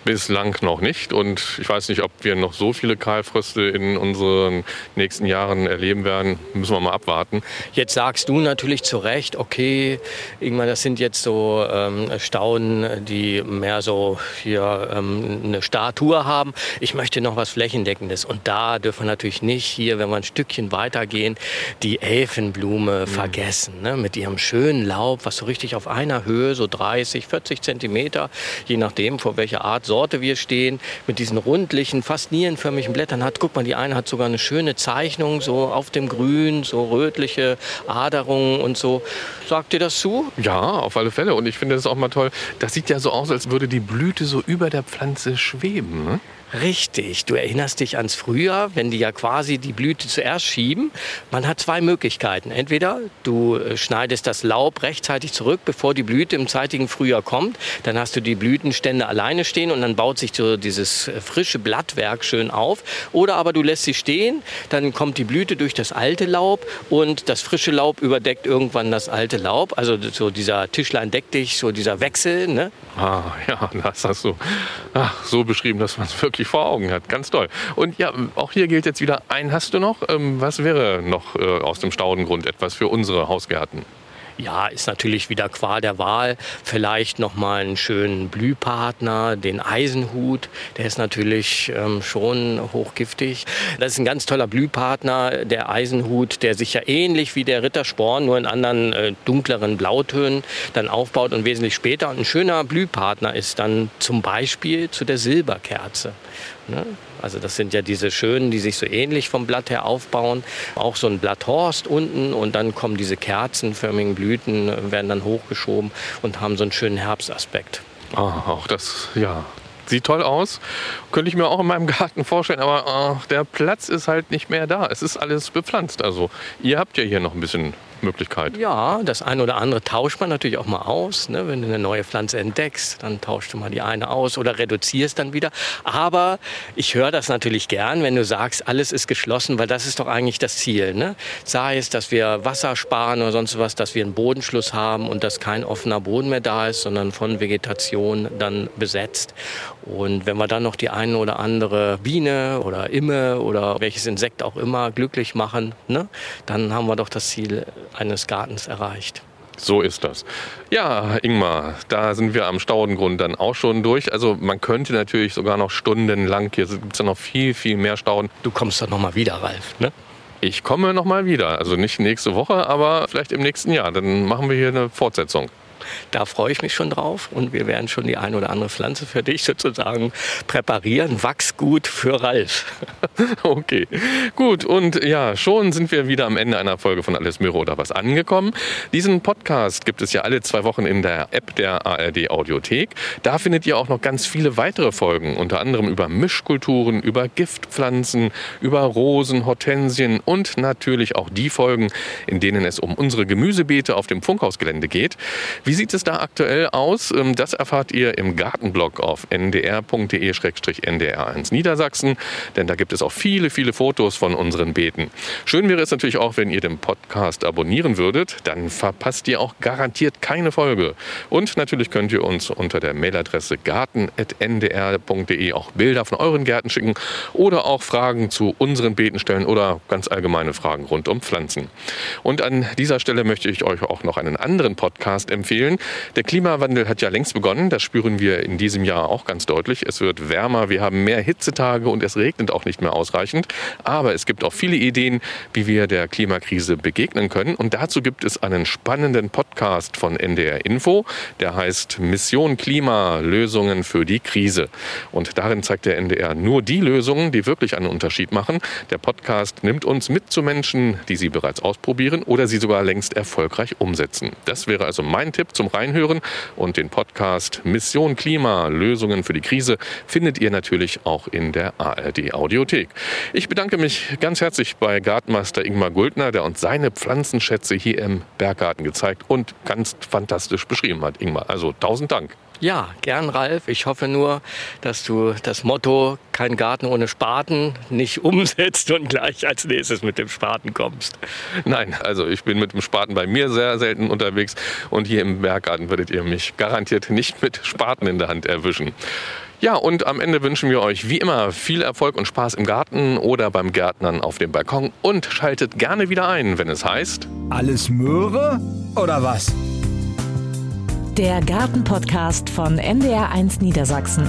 Bislang noch nicht. Und ich weiß nicht, ob wir noch so viele Kahlfröste in unseren nächsten Jahren erleben werden. Müssen wir mal abwarten. Jetzt sagst du natürlich zu Recht, okay, irgendwann, das sind jetzt so ähm, Stauden, die mehr so hier ähm, eine Statue haben. Ich möchte noch was Flächendeckendes. Und da dürfen wir natürlich nicht hier, wenn wir ein Stückchen weitergehen, die Elfenblume mhm. vergessen. Ne? Mit ihrem schönen Laub, was so richtig auf einer Höhe, so 30, 40 Zentimeter, je nachdem, vor welcher Art Sorte wir stehen, mit diesen rundlichen, fast nierenförmigen Blättern hat. Guck mal, die eine hat sogar eine schöne Zeichnung, so auf dem Grün, so rötliche Aderungen und so. Sagt dir das zu? Ja, auf alle Fälle. Und ich finde das auch mal toll. Das sieht ja so aus, als würde die Blüte so über der Pflanze schweben. Ne? Richtig, du erinnerst dich ans Frühjahr, wenn die ja quasi die Blüte zuerst schieben. Man hat zwei Möglichkeiten. Entweder du äh, schneidest das Laub rechtzeitig zurück, bevor die Blüte im zeitigen Frühjahr kommt. Dann hast du die Blütenstände alleine stehen und dann baut sich so dieses äh, frische Blattwerk schön auf. Oder aber du lässt sie stehen, dann kommt die Blüte durch das alte Laub und das frische Laub überdeckt irgendwann das alte Laub. Also so dieser Tischlein deckt dich, so dieser Wechsel. Ne? Ah, ja, [laughs] das hast du ach, so beschrieben, dass man es wirklich wirklich vor Augen hat. Ganz toll. Und ja, auch hier gilt jetzt wieder, einen hast du noch. Ähm, was wäre noch äh, aus dem Staudengrund etwas für unsere Hausgärten? Ja, ist natürlich wieder Qual der Wahl. Vielleicht noch mal einen schönen Blühpartner, den Eisenhut. Der ist natürlich ähm, schon hochgiftig. Das ist ein ganz toller Blühpartner, der Eisenhut, der sich ja ähnlich wie der Rittersporn, nur in anderen äh, dunkleren Blautönen dann aufbaut und wesentlich später. Und ein schöner Blühpartner ist dann zum Beispiel zu der Silberkerze. Ne? Also das sind ja diese schönen, die sich so ähnlich vom Blatt her aufbauen. Auch so ein Blatthorst unten und dann kommen diese kerzenförmigen Blüten, werden dann hochgeschoben und haben so einen schönen Herbstaspekt. Ah, auch das, ja, sieht toll aus. Könnte ich mir auch in meinem [laughs] Garten vorstellen, aber oh, der Platz ist halt nicht mehr da. Es ist alles bepflanzt. Also ihr habt ja hier noch ein bisschen Möglichkeit. Ja, das eine oder andere tauscht man natürlich auch mal aus. Ne? Wenn du eine neue Pflanze entdeckst, dann tauschst du mal die eine aus oder reduzierst dann wieder. Aber ich höre das natürlich gern, wenn du sagst, alles ist geschlossen, weil das ist doch eigentlich das Ziel. Ne? Sei es, dass wir Wasser sparen oder sonst was, dass wir einen Bodenschluss haben und dass kein offener Boden mehr da ist, sondern von Vegetation dann besetzt. Und wenn wir dann noch die eine oder andere Biene oder Imme oder welches Insekt auch immer glücklich machen, ne, dann haben wir doch das Ziel eines Gartens erreicht. So ist das. Ja, Ingmar, da sind wir am Staudengrund dann auch schon durch. Also man könnte natürlich sogar noch stundenlang, hier gibt es ja noch viel, viel mehr Stauden. Du kommst dann nochmal wieder, Ralf, ne? Ich komme nochmal wieder. Also nicht nächste Woche, aber vielleicht im nächsten Jahr. Dann machen wir hier eine Fortsetzung. Da freue ich mich schon drauf und wir werden schon die eine oder andere Pflanze für dich sozusagen präparieren. Wachsgut für Ralf. [laughs] Okay, gut. Und ja, schon sind wir wieder am Ende einer Folge von Alles Möhre oder was angekommen. Diesen Podcast gibt es ja alle zwei Wochen in der App der ARD Audiothek. Da findet ihr auch noch ganz viele weitere Folgen, unter anderem über Mischkulturen, über Giftpflanzen, über Rosen, Hortensien und natürlich auch die Folgen, in denen es um unsere Gemüsebeete auf dem Funkhausgelände geht. Wie sieht es da aktuell aus? Ähm, das erfahrt ihr im Gartenblog auf ndr.de-ndr1 Niedersachsen, denn da gibt es auch viele, viele Fotos von unseren Beeten. Schön wäre es natürlich auch, wenn ihr den Podcast abonnieren würdet, dann verpasst ihr auch garantiert keine Folge. Und natürlich könnt ihr uns unter der Mailadresse garten.ndr.de auch Bilder von euren Gärten schicken oder auch Fragen zu unseren Beeten stellen oder ganz allgemeine Fragen rund um Pflanzen. Und an dieser Stelle möchte ich euch auch noch einen anderen Podcast empfehlen. Der Klimawandel hat ja längst begonnen, das spüren wir in diesem Jahr auch ganz deutlich. Es wird wärmer, wir haben mehr Hitzetage und es regnet auch nicht mehr ausreichend. Aber es gibt auch viele Ideen, wie wir der Klimakrise begegnen können. Und dazu gibt es einen spannenden Podcast von NDR Info, der heißt Mission Klima, Lösungen für die Krise. Und darin zeigt der NDR nur die Lösungen, die wirklich einen Unterschied machen. Der Podcast nimmt uns mit zu Menschen, die sie bereits ausprobieren oder sie sogar längst erfolgreich umsetzen. Das wäre also mein Tipp zum Reinhören. Und den Podcast Mission Klima, Lösungen für die Krise findet ihr natürlich auch in der ARD Audiothek. Ich bedanke mich ganz herzlich bei Gartenmeister Ingmar Guldner, der uns seine Pflanzenschätze hier im Berggarten gezeigt und ganz fantastisch beschrieben hat. Ingmar, also tausend Dank. Ja, gern, Ralf. Ich hoffe nur, dass du das Motto kein Garten ohne Spaten nicht umsetzt und gleich als nächstes mit dem Spaten kommst. Nein, also ich bin mit dem Spaten bei mir sehr selten unterwegs und hier im Berggarten werdet ihr mich garantiert nicht mit Spaten in der Hand erwischen. Ja, und am Ende wünschen wir euch wie immer viel Erfolg und Spaß im Garten oder beim Gärtnern auf dem Balkon und schaltet gerne wieder ein, wenn es heißt Alles Möhre oder was? Der Gartenpodcast von NDR1 Niedersachsen.